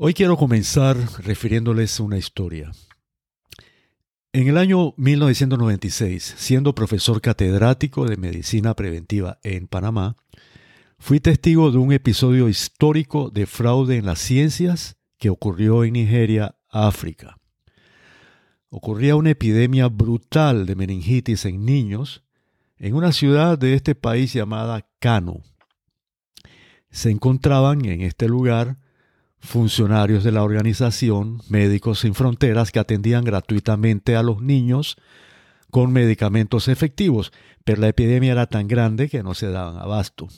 Hoy quiero comenzar refiriéndoles una historia. En el año 1996, siendo profesor catedrático de medicina preventiva en Panamá, fui testigo de un episodio histórico de fraude en las ciencias que ocurrió en Nigeria, África. Ocurría una epidemia brutal de meningitis en niños en una ciudad de este país llamada Kano. Se encontraban en este lugar funcionarios de la organización Médicos Sin Fronteras que atendían gratuitamente a los niños con medicamentos efectivos, pero la epidemia era tan grande que no se daban abasto.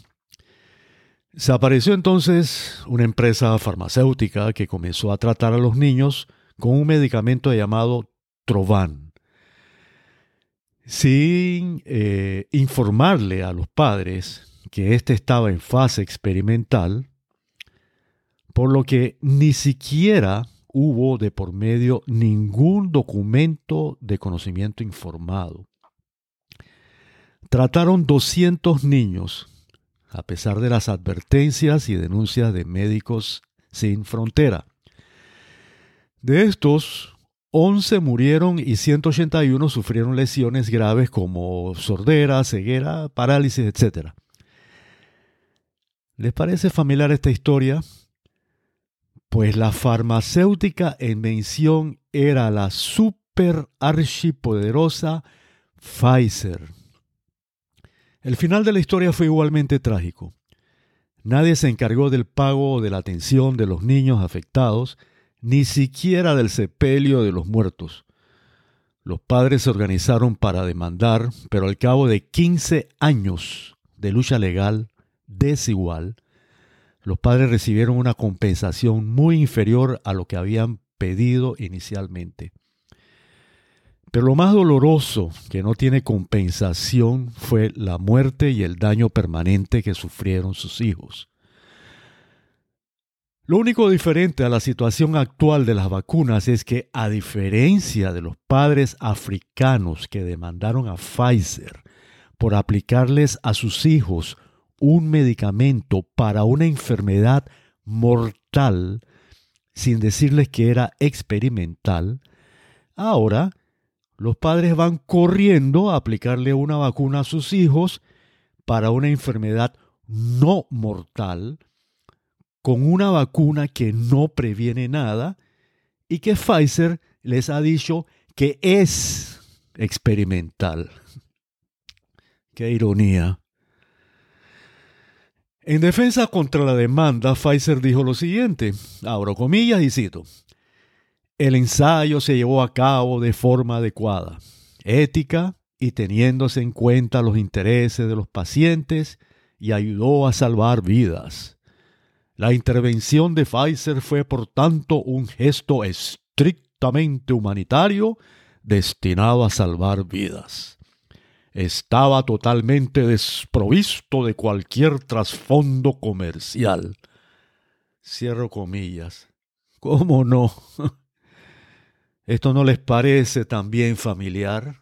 Se apareció entonces una empresa farmacéutica que comenzó a tratar a los niños con un medicamento llamado Trovan, sin eh, informarle a los padres que éste estaba en fase experimental, por lo que ni siquiera hubo de por medio ningún documento de conocimiento informado. Trataron 200 niños, a pesar de las advertencias y denuncias de médicos sin frontera. De estos, 11 murieron y 181 sufrieron lesiones graves como sordera, ceguera, parálisis, etc. ¿Les parece familiar esta historia? Pues la farmacéutica en mención era la super archipoderosa Pfizer. El final de la historia fue igualmente trágico. Nadie se encargó del pago o de la atención de los niños afectados, ni siquiera del sepelio de los muertos. Los padres se organizaron para demandar, pero al cabo de 15 años de lucha legal desigual, los padres recibieron una compensación muy inferior a lo que habían pedido inicialmente. Pero lo más doloroso que no tiene compensación fue la muerte y el daño permanente que sufrieron sus hijos. Lo único diferente a la situación actual de las vacunas es que, a diferencia de los padres africanos que demandaron a Pfizer por aplicarles a sus hijos un medicamento para una enfermedad mortal sin decirles que era experimental, ahora los padres van corriendo a aplicarle una vacuna a sus hijos para una enfermedad no mortal, con una vacuna que no previene nada y que Pfizer les ha dicho que es experimental. Qué ironía. En defensa contra la demanda, Pfizer dijo lo siguiente, abro comillas y cito, el ensayo se llevó a cabo de forma adecuada, ética y teniéndose en cuenta los intereses de los pacientes y ayudó a salvar vidas. La intervención de Pfizer fue por tanto un gesto estrictamente humanitario destinado a salvar vidas estaba totalmente desprovisto de cualquier trasfondo comercial. Cierro comillas. ¿Cómo no? ¿Esto no les parece también familiar?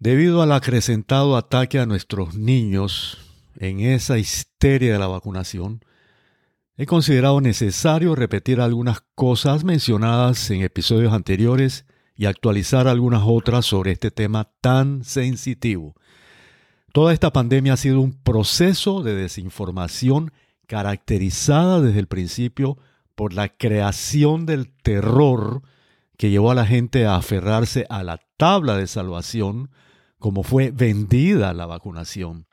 Debido al acrecentado ataque a nuestros niños en esa histeria de la vacunación, He considerado necesario repetir algunas cosas mencionadas en episodios anteriores y actualizar algunas otras sobre este tema tan sensitivo. Toda esta pandemia ha sido un proceso de desinformación caracterizada desde el principio por la creación del terror que llevó a la gente a aferrarse a la tabla de salvación como fue vendida la vacunación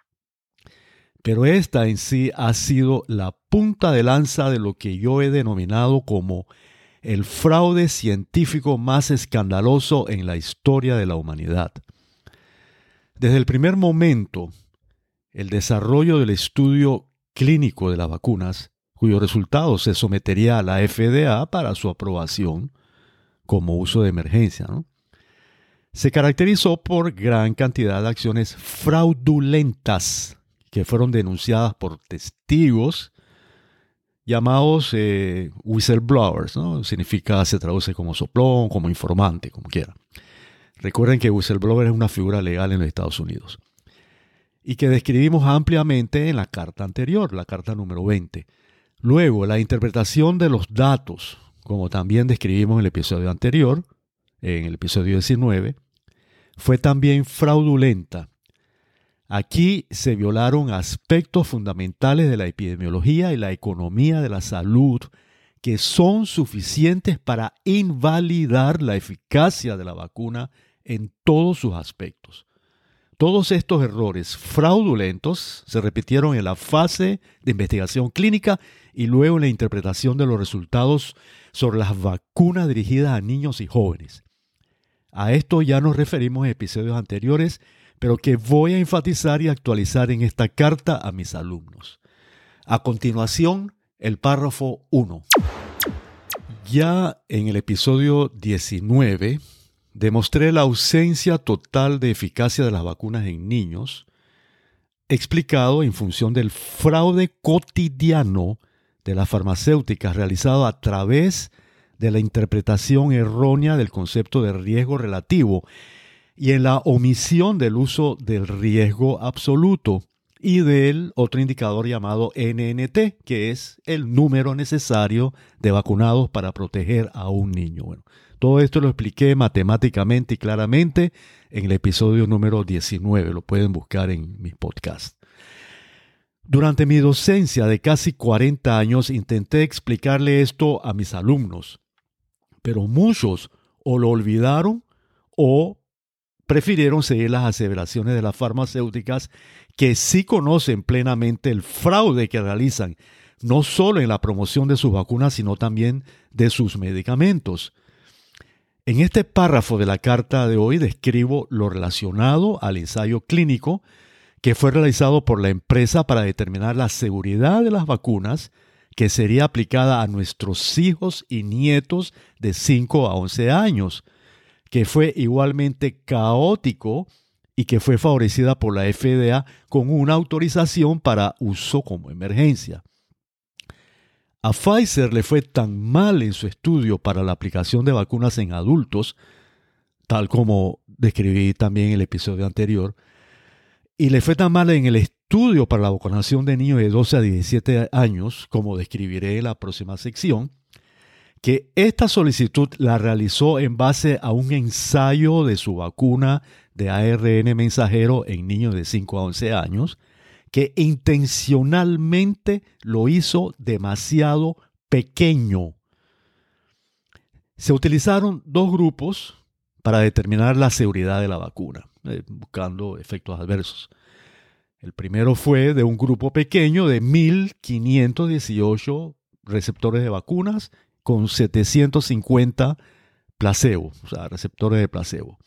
pero esta en sí ha sido la punta de lanza de lo que yo he denominado como el fraude científico más escandaloso en la historia de la humanidad. Desde el primer momento, el desarrollo del estudio clínico de las vacunas, cuyo resultado se sometería a la FDA para su aprobación como uso de emergencia, se caracterizó por gran cantidad de acciones fraudulentas que fueron denunciadas por testigos llamados eh, whistleblowers, ¿no? Significa, se traduce como soplón, como informante, como quiera. Recuerden que whistleblower es una figura legal en los Estados Unidos. y que describimos ampliamente en la carta anterior, la carta número 20. Luego, la interpretación de los datos, como también describimos en el episodio anterior, en el episodio 19, fue también fraudulenta. Aquí se violaron aspectos fundamentales de la epidemiología y la economía de la salud que son suficientes para invalidar la eficacia de la vacuna en todos sus aspectos. Todos estos errores fraudulentos se repitieron en la fase de investigación clínica y luego en la interpretación de los resultados sobre las vacunas dirigidas a niños y jóvenes. A esto ya nos referimos en episodios anteriores, pero que voy a enfatizar y actualizar en esta carta a mis alumnos. A continuación, el párrafo 1. Ya en el episodio 19 demostré la ausencia total de eficacia de las vacunas en niños, explicado en función del fraude cotidiano de las farmacéuticas realizado a través de la interpretación errónea del concepto de riesgo relativo y en la omisión del uso del riesgo absoluto y del otro indicador llamado NNT, que es el número necesario de vacunados para proteger a un niño. Bueno, todo esto lo expliqué matemáticamente y claramente en el episodio número 19, lo pueden buscar en mis podcasts. Durante mi docencia de casi 40 años intenté explicarle esto a mis alumnos, pero muchos o lo olvidaron o prefirieron seguir las aseveraciones de las farmacéuticas que sí conocen plenamente el fraude que realizan, no solo en la promoción de sus vacunas, sino también de sus medicamentos. En este párrafo de la carta de hoy describo lo relacionado al ensayo clínico que fue realizado por la empresa para determinar la seguridad de las vacunas que sería aplicada a nuestros hijos y nietos de 5 a 11 años, que fue igualmente caótico y que fue favorecida por la FDA con una autorización para uso como emergencia. A Pfizer le fue tan mal en su estudio para la aplicación de vacunas en adultos, tal como describí también en el episodio anterior, y le fue tan mal en el estudio para la vacunación de niños de 12 a 17 años, como describiré en la próxima sección, que esta solicitud la realizó en base a un ensayo de su vacuna de ARN mensajero en niños de 5 a 11 años, que intencionalmente lo hizo demasiado pequeño. Se utilizaron dos grupos para determinar la seguridad de la vacuna, eh, buscando efectos adversos. El primero fue de un grupo pequeño de 1.518 receptores de vacunas con 750 placebo, o sea, receptores de placebo.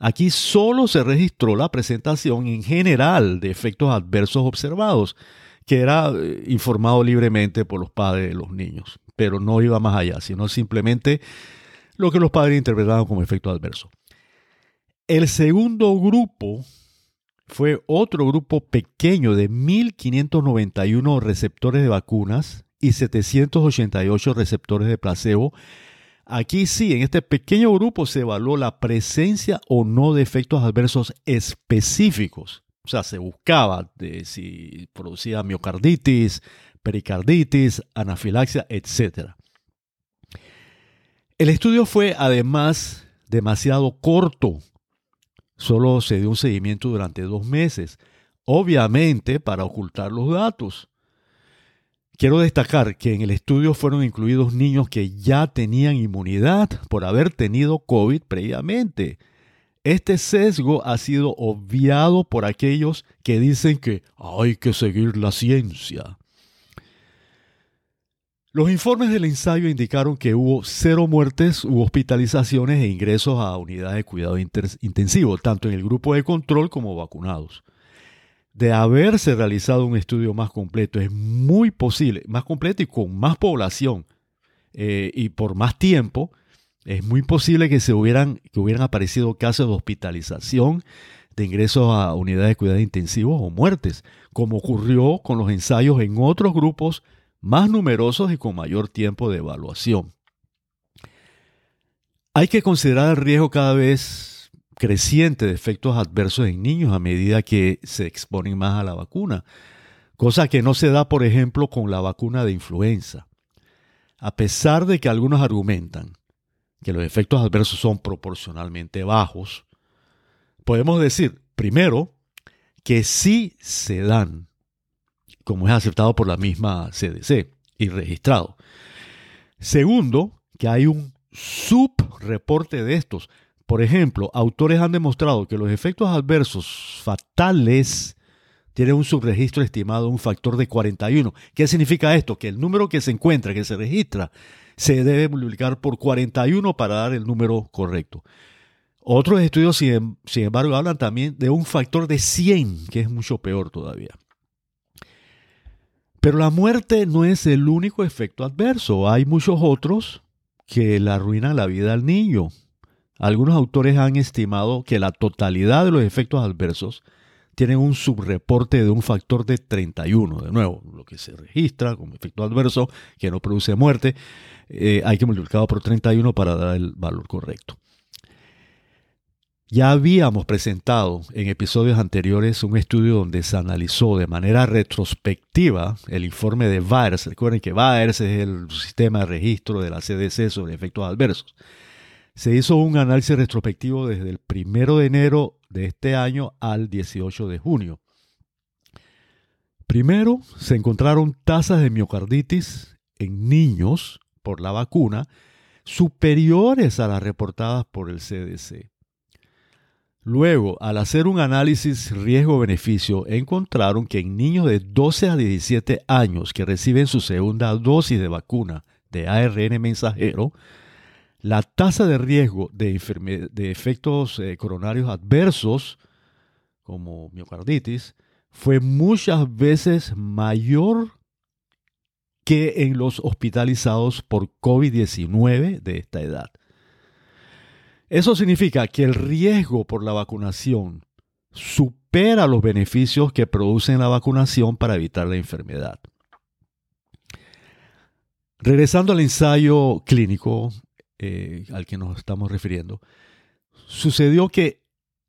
Aquí solo se registró la presentación en general de efectos adversos observados, que era eh, informado libremente por los padres de los niños, pero no iba más allá, sino simplemente lo que los padres interpretaban como efecto adverso. El segundo grupo fue otro grupo pequeño de 1.591 receptores de vacunas y 788 receptores de placebo Aquí sí, en este pequeño grupo se evaluó la presencia o no de efectos adversos específicos. O sea, se buscaba si producía miocarditis, pericarditis, anafilaxia, etc. El estudio fue además demasiado corto. Solo se dio un seguimiento durante dos meses, obviamente para ocultar los datos. Quiero destacar que en el estudio fueron incluidos niños que ya tenían inmunidad por haber tenido COVID previamente. Este sesgo ha sido obviado por aquellos que dicen que hay que seguir la ciencia. Los informes del ensayo indicaron que hubo cero muertes u hospitalizaciones e ingresos a unidades de cuidado intensivo, tanto en el grupo de control como vacunados de haberse realizado un estudio más completo, es muy posible, más completo y con más población eh, y por más tiempo, es muy posible que se hubieran, que hubieran aparecido casos de hospitalización, de ingresos a unidades de cuidados intensivos o muertes, como ocurrió con los ensayos en otros grupos más numerosos y con mayor tiempo de evaluación. Hay que considerar el riesgo cada vez creciente de efectos adversos en niños a medida que se exponen más a la vacuna, cosa que no se da, por ejemplo, con la vacuna de influenza. A pesar de que algunos argumentan que los efectos adversos son proporcionalmente bajos, podemos decir, primero, que sí se dan, como es aceptado por la misma CDC y registrado. Segundo, que hay un subreporte de estos. Por ejemplo, autores han demostrado que los efectos adversos fatales tienen un subregistro estimado un factor de 41. ¿Qué significa esto? Que el número que se encuentra, que se registra, se debe multiplicar por 41 para dar el número correcto. Otros estudios, sin, embargo, hablan también de un factor de 100, que es mucho peor todavía. Pero la muerte no es el único efecto adverso. Hay muchos otros que le arruinan la vida al niño. Algunos autores han estimado que la totalidad de los efectos adversos tienen un subreporte de un factor de 31. De nuevo, lo que se registra como efecto adverso que no produce muerte, eh, hay que multiplicarlo por 31 para dar el valor correcto. Ya habíamos presentado en episodios anteriores un estudio donde se analizó de manera retrospectiva el informe de VAERS. Recuerden que VAERS es el sistema de registro de la CDC sobre efectos adversos. Se hizo un análisis retrospectivo desde el 1 de enero de este año al 18 de junio. Primero, se encontraron tasas de miocarditis en niños por la vacuna superiores a las reportadas por el CDC. Luego, al hacer un análisis riesgo-beneficio, encontraron que en niños de 12 a 17 años que reciben su segunda dosis de vacuna de ARN mensajero, la tasa de riesgo de, efectos eh, coronarios adversos, como miocarditis, fue muchas veces mayor que en los hospitalizados por COVID-19 de esta edad. Eso significa que el riesgo por la vacunación supera los beneficios que produce la vacunación para evitar la enfermedad. Regresando al ensayo clínico eh, al que nos estamos refiriendo, sucedió que,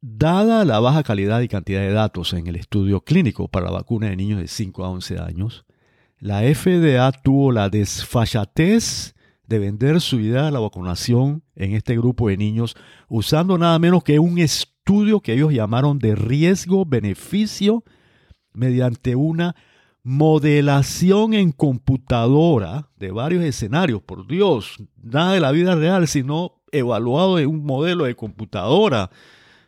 dada la baja calidad y cantidad de datos en el estudio clínico para la vacuna de niños de 5 a 11 años, la FDA tuvo la desfachatez de vender su idea de la vacunación en este grupo de niños usando nada menos que un estudio que ellos llamaron de riesgo-beneficio mediante una modelación en computadora de varios escenarios. Por Dios, nada de la vida real, sino evaluado en un modelo de computadora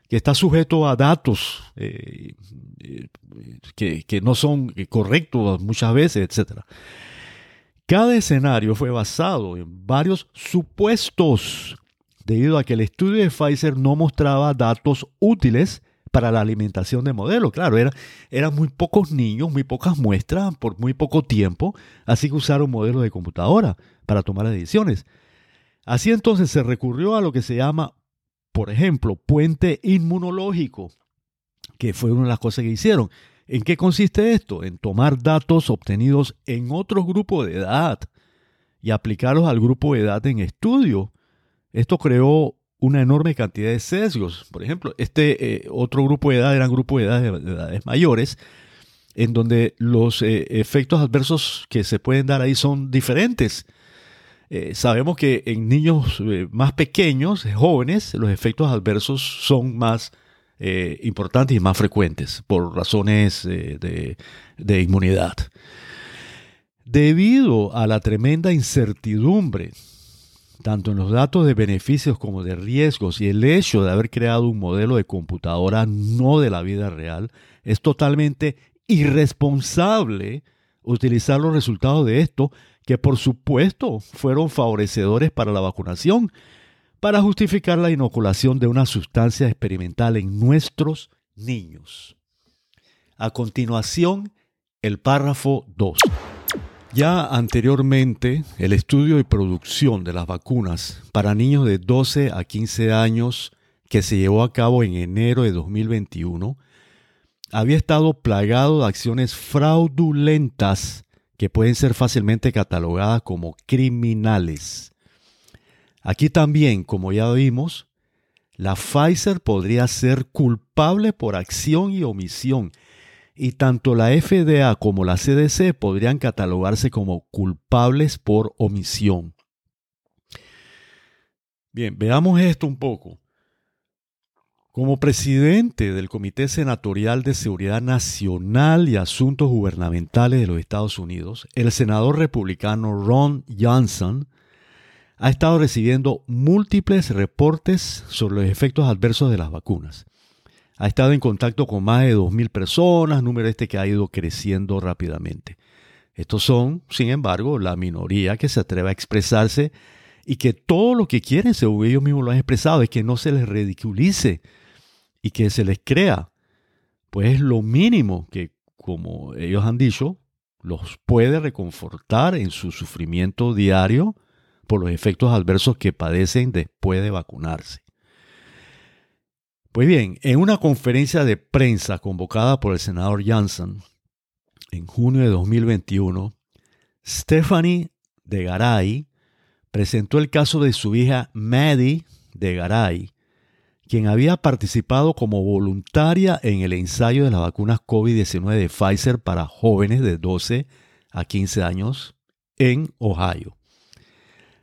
que está sujeto a datos eh, eh, que, que, no son correctos muchas veces, etc. Cada escenario fue basado en varios supuestos, debido a que el estudio de Pfizer no mostraba datos útiles para la alimentación de modelos. Claro, era, eran muy pocos niños, muy pocas muestras por muy poco tiempo, así que usaron modelos de computadora para tomar las decisiones. Así entonces se recurrió a lo que se llama por ejemplo, puente inmunológico, que fue una de las cosas que hicieron. ¿En qué consiste esto? En tomar datos obtenidos en otro grupo de edad y aplicarlos al grupo de edad en estudio. Esto creó una enorme cantidad de sesgos. Por ejemplo, este eh, otro grupo de edad eran grupos de edades, de edades mayores, en donde los eh, efectos adversos que se pueden dar ahí son diferentes. Eh, sabemos que en niños más pequeños, jóvenes, los efectos adversos son más importantes y más frecuentes por razones de inmunidad. Debido a la tremenda incertidumbre, tanto en los datos de beneficios como de riesgos y el hecho de haber creado un modelo de computadora no de la vida real, es totalmente irresponsable utilizar los resultados de esto que por supuesto fueron favorecedores para la vacunación, para justificar la inoculación de una sustancia experimental en nuestros niños. A continuación, el párrafo 2. Ya anteriormente, el estudio y producción de las vacunas para niños de 12 a 15 años que se llevó a cabo en enero de 2021 había estado plagado de acciones fraudulentas que pueden ser fácilmente catalogadas como criminales. Aquí también, como ya vimos, la Pfizer podría ser culpable por acción y omisión, y tanto la FDA como la CDC podrían catalogarse como culpables por omisión. Bien, veamos esto un poco. Como presidente del Comité Senatorial de Seguridad Nacional y Asuntos Gubernamentales de los Estados Unidos, el senador republicano Ron Johnson ha estado recibiendo múltiples reportes sobre los efectos adversos de las vacunas. Ha estado en contacto con más de 2.000 personas, número este que ha ido creciendo rápidamente. Estos son, sin embargo, la minoría que se atreve a expresarse y que todo lo que quieren, según ellos mismos lo han expresado, es que no se les ridiculice y que se les crea. Pues es lo mínimo que, como ellos han dicho, los puede reconfortar en su sufrimiento diario por los efectos adversos que padecen después de vacunarse. Pues bien, en una conferencia de prensa convocada por el senador Johnson en junio de 2021, Stephanie de Garay presentó el caso de su hija Maddie de Garay, quien había participado como voluntaria en el ensayo de las vacunas COVID-19 de Pfizer para jóvenes de 12 a 15 años en Ohio.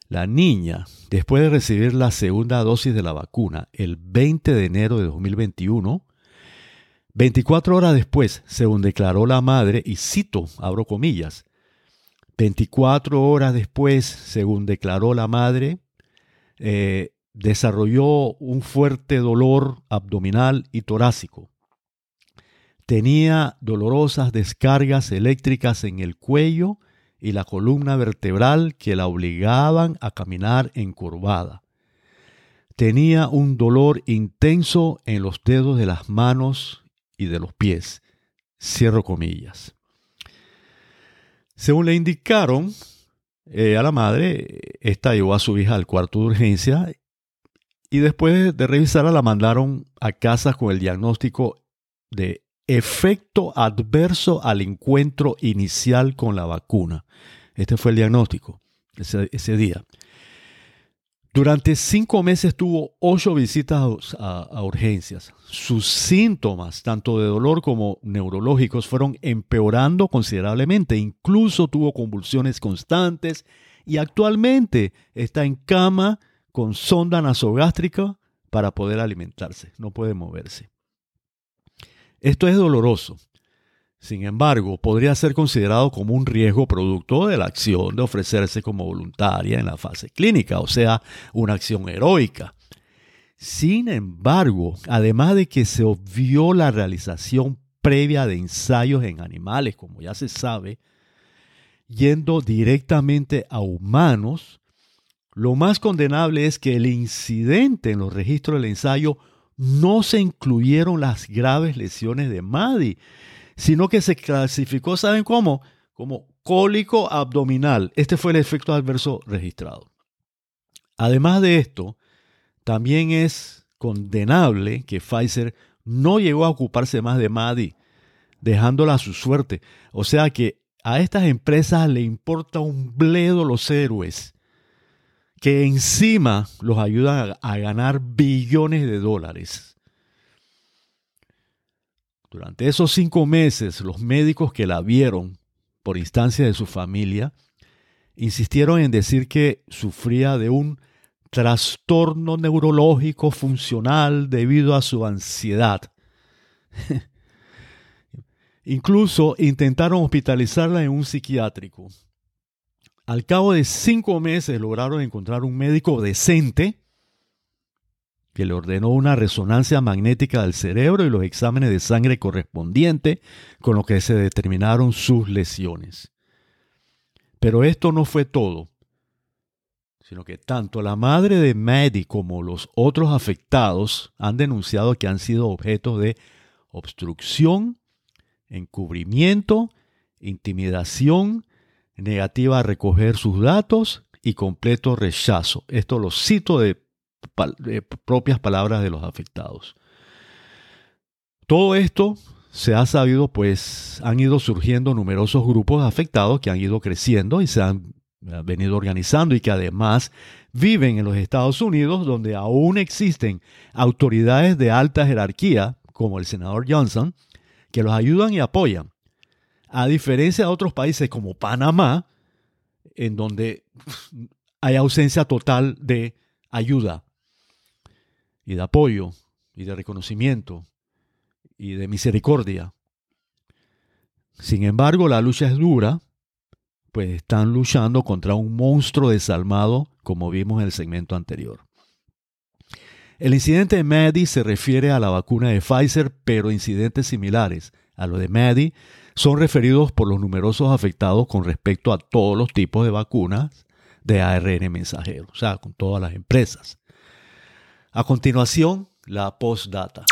La niña, después de recibir la segunda dosis de la vacuna el 20 de enero de 2021, 24 horas después, según declaró la madre, y cito, abro comillas, 24 horas después, según declaró la madre, eh, desarrolló un fuerte dolor abdominal y torácico. Tenía dolorosas descargas eléctricas en el cuello y la columna vertebral que la obligaban a caminar encurvada. Tenía un dolor intenso en los dedos de las manos y de los pies. Cierro comillas. Según le indicaron eh, a la madre, esta llevó a su hija al cuarto de urgencia y después de revisarla la mandaron a casa con el diagnóstico de efecto adverso al encuentro inicial con la vacuna. Este fue el diagnóstico ese, día. Durante cinco meses tuvo ocho visitas a, a, urgencias. Sus síntomas, tanto de dolor como neurológicos, fueron empeorando considerablemente. Incluso tuvo convulsiones constantes y actualmente está en cama con sonda nasogástrica para poder alimentarse. No puede moverse. Esto es doloroso. Sin embargo, podría ser considerado como un riesgo producto de la acción de ofrecerse como voluntaria en la fase clínica, o sea, una acción heroica. Sin embargo, además de que se obvió la realización previa de ensayos en animales, como ya se sabe, yendo directamente a humanos, lo más condenable es que el incidente en los registros del ensayo no se incluyeron las graves lesiones de Maddie, sino que se clasificó, ¿saben cómo? Como cólico abdominal. Este fue el efecto adverso registrado. Además de esto, también es condenable que Pfizer no llegó a ocuparse más de Maddie, dejándola a su suerte. O sea que a estas empresas le importa un bledo los héroes que encima los ayudan a, ganar billones de dólares. Durante esos cinco meses, los médicos que la vieron por instancia de su familia insistieron en decir que sufría de un trastorno neurológico funcional debido a su ansiedad. Incluso intentaron hospitalizarla en un psiquiátrico. Al cabo de cinco meses lograron encontrar un médico decente que le ordenó una resonancia magnética del cerebro y los exámenes de sangre correspondientes con lo que se determinaron sus lesiones. Pero esto no fue todo, sino que tanto la madre de Maddie como los otros afectados han denunciado que han sido objetos de obstrucción, encubrimiento, intimidación, negativa a recoger sus datos y completo rechazo. Esto lo cito de, propias palabras de los afectados. Todo esto se ha sabido, pues han ido surgiendo numerosos grupos afectados que han ido creciendo y se han venido organizando y que además viven en los Estados Unidos, donde aún existen autoridades de alta jerarquía, como el senador Johnson, que los ayudan y apoyan. A diferencia de otros países como Panamá, en donde hay ausencia total de ayuda y de apoyo y de reconocimiento y de misericordia. Sin embargo, la lucha es dura, pues están luchando contra un monstruo desalmado, como vimos en el segmento anterior. El incidente de Maddie se refiere a la vacuna de Pfizer, pero incidentes similares a lo de Maddie son referidos por los numerosos afectados con respecto a todos los tipos de vacunas de ARN mensajero, o sea, con todas las empresas. A continuación, la postdata.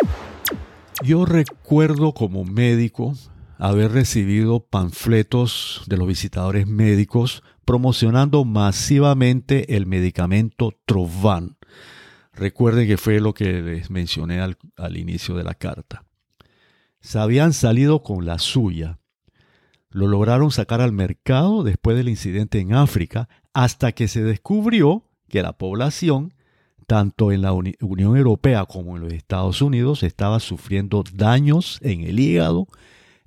Yo recuerdo como médico haber recibido panfletos de los visitadores médicos promocionando masivamente el medicamento Trovan. Recuerden que fue lo que les mencioné al, al inicio de la carta. Se habían salido con la suya. Lo lograron sacar al mercado después del incidente en África hasta que se descubrió que la población, tanto en la Unión Europea como en los Estados Unidos, estaba sufriendo daños en el hígado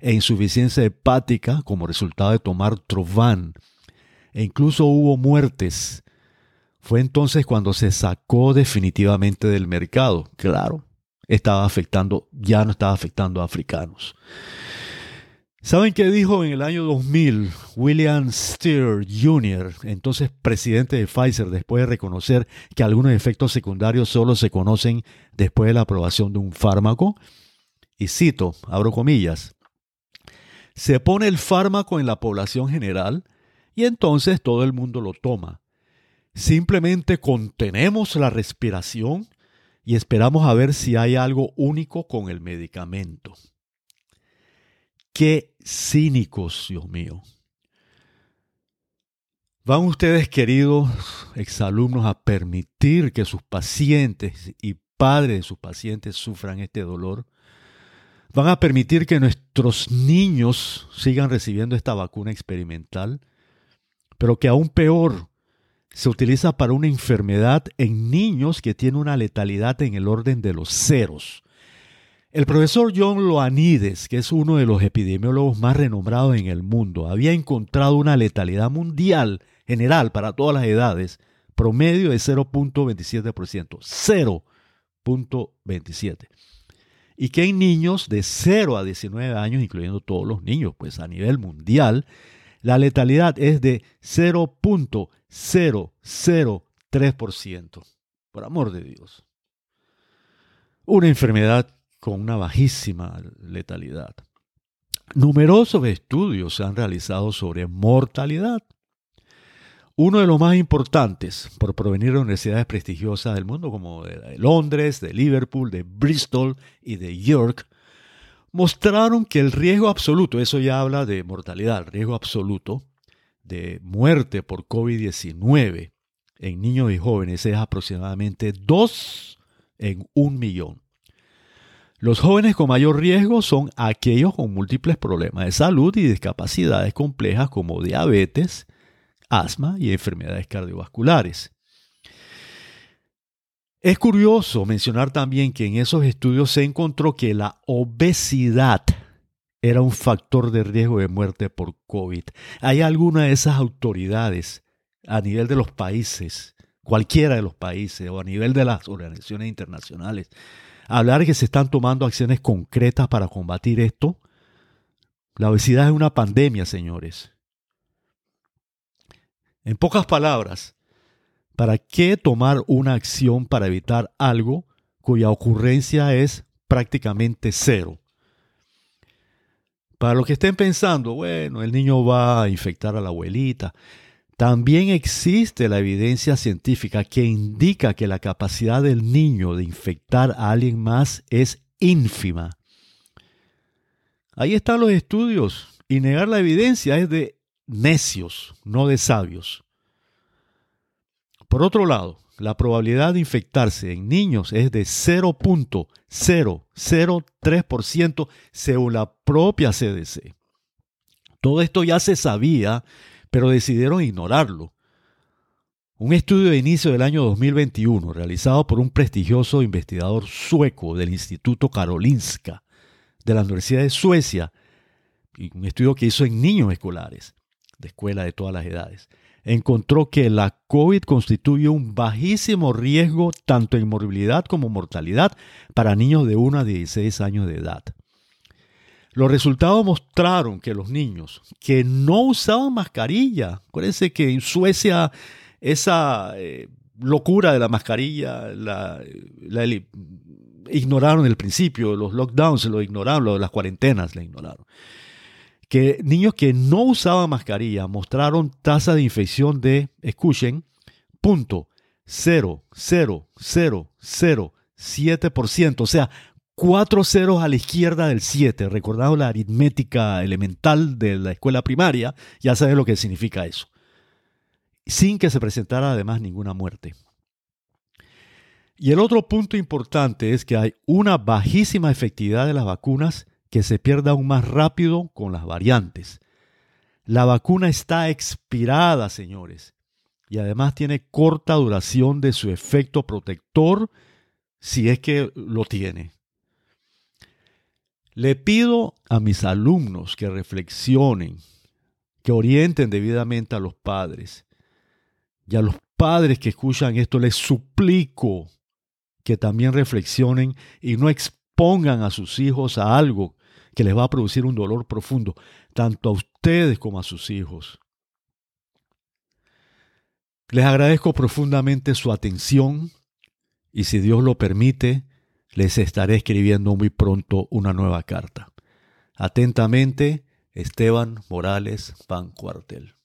e insuficiencia hepática como resultado de tomar Trovan. E incluso hubo muertes. Fue entonces cuando se sacó definitivamente del mercado. Claro, estaba afectando, ya no estaba afectando a africanos. ¿Saben qué dijo en el año 2000 William Steer Jr., entonces presidente de Pfizer, después de reconocer que algunos efectos secundarios solo se conocen después de la aprobación de un fármaco? Y cito, abro comillas, se pone el fármaco en la población general y entonces todo el mundo lo toma. Simplemente contenemos la respiración y esperamos a ver si hay algo único con el medicamento. Qué cínicos, Dios mío. ¿Van ustedes, queridos exalumnos, a permitir que sus pacientes y padres de sus pacientes sufran este dolor? van a permitir que nuestros niños sigan recibiendo esta vacuna experimental, pero que aún peor, se utiliza para una enfermedad en niños que tiene una letalidad en el orden de los ceros. El profesor John Loanides, que es uno de los epidemiólogos más renombrados en el mundo, había encontrado una letalidad mundial general para todas las edades, promedio de 0.27%. 0.27 y que en niños de 0 a 19 años, incluyendo todos los niños, pues a nivel mundial, la letalidad es de 0.003%. Por amor de Dios. Una enfermedad con una bajísima letalidad. Numerosos estudios se han realizado sobre mortalidad. Uno de los más importantes, por provenir de universidades prestigiosas del mundo, como de Londres, de Liverpool, de Bristol y de York, mostraron que el riesgo absoluto, eso ya habla de mortalidad, el riesgo absoluto de muerte por COVID-19 en niños y jóvenes es aproximadamente 2 en un millón. Los jóvenes con mayor riesgo son aquellos con múltiples problemas de salud y discapacidades complejas como diabetes, asma y enfermedades cardiovasculares. Es curioso mencionar también que en esos estudios se encontró que la obesidad era un factor de riesgo de muerte por COVID. Hay alguna de esas autoridades a nivel de los países, cualquiera de los países o a nivel de las organizaciones internacionales, hablar que se están tomando acciones concretas para combatir esto. La obesidad es una pandemia, señores. En pocas palabras, ¿para qué tomar una acción para evitar algo cuya ocurrencia es prácticamente cero? Para los que estén pensando, bueno, el niño va a infectar a la abuelita, también existe la evidencia científica que indica que la capacidad del niño de infectar a alguien más es ínfima. Ahí están los estudios y negar la evidencia es de necios, no de sabios. Por otro lado, la probabilidad de infectarse en niños es de 0.003% según la propia CDC. Todo esto ya se sabía, pero decidieron ignorarlo. Un estudio de inicio del año 2021 realizado por un prestigioso investigador sueco del Instituto Karolinska de la Universidad de Suecia, un estudio que hizo en niños escolares, de escuela de todas las edades, encontró que la COVID constituye un bajísimo riesgo tanto en morbilidad como mortalidad para niños de 1 a 16 años de edad. Los resultados mostraron que los niños que no usaban mascarilla, acuérdense que en Suecia esa eh, locura de la mascarilla la, ignoraron el principio, los lockdowns lo ignoraron, las cuarentenas la ignoraron. Que niños que no usaban mascarilla mostraron tasa de infección de, escuchen, punto 0,0007%, o sea, cuatro ceros a la izquierda del 7. Recordando la aritmética elemental de la escuela primaria, ya saben lo que significa eso sin que se presentara además ninguna muerte. Y el otro punto importante es que hay una bajísima efectividad de las vacunas que se pierde aún más rápido con las variantes. La vacuna está expirada, señores, y además tiene corta duración de su efecto protector si es que lo tiene. Le pido a mis alumnos que reflexionen, que orienten debidamente a los padres y a los padres que escuchan esto les suplico que también reflexionen y no expongan a sus hijos a algo que les va a producir un dolor profundo, tanto a ustedes como a sus hijos. Les agradezco profundamente su atención y si Dios lo permite, les estaré escribiendo muy pronto una nueva carta. Atentamente, Esteban Morales Van Cuartel.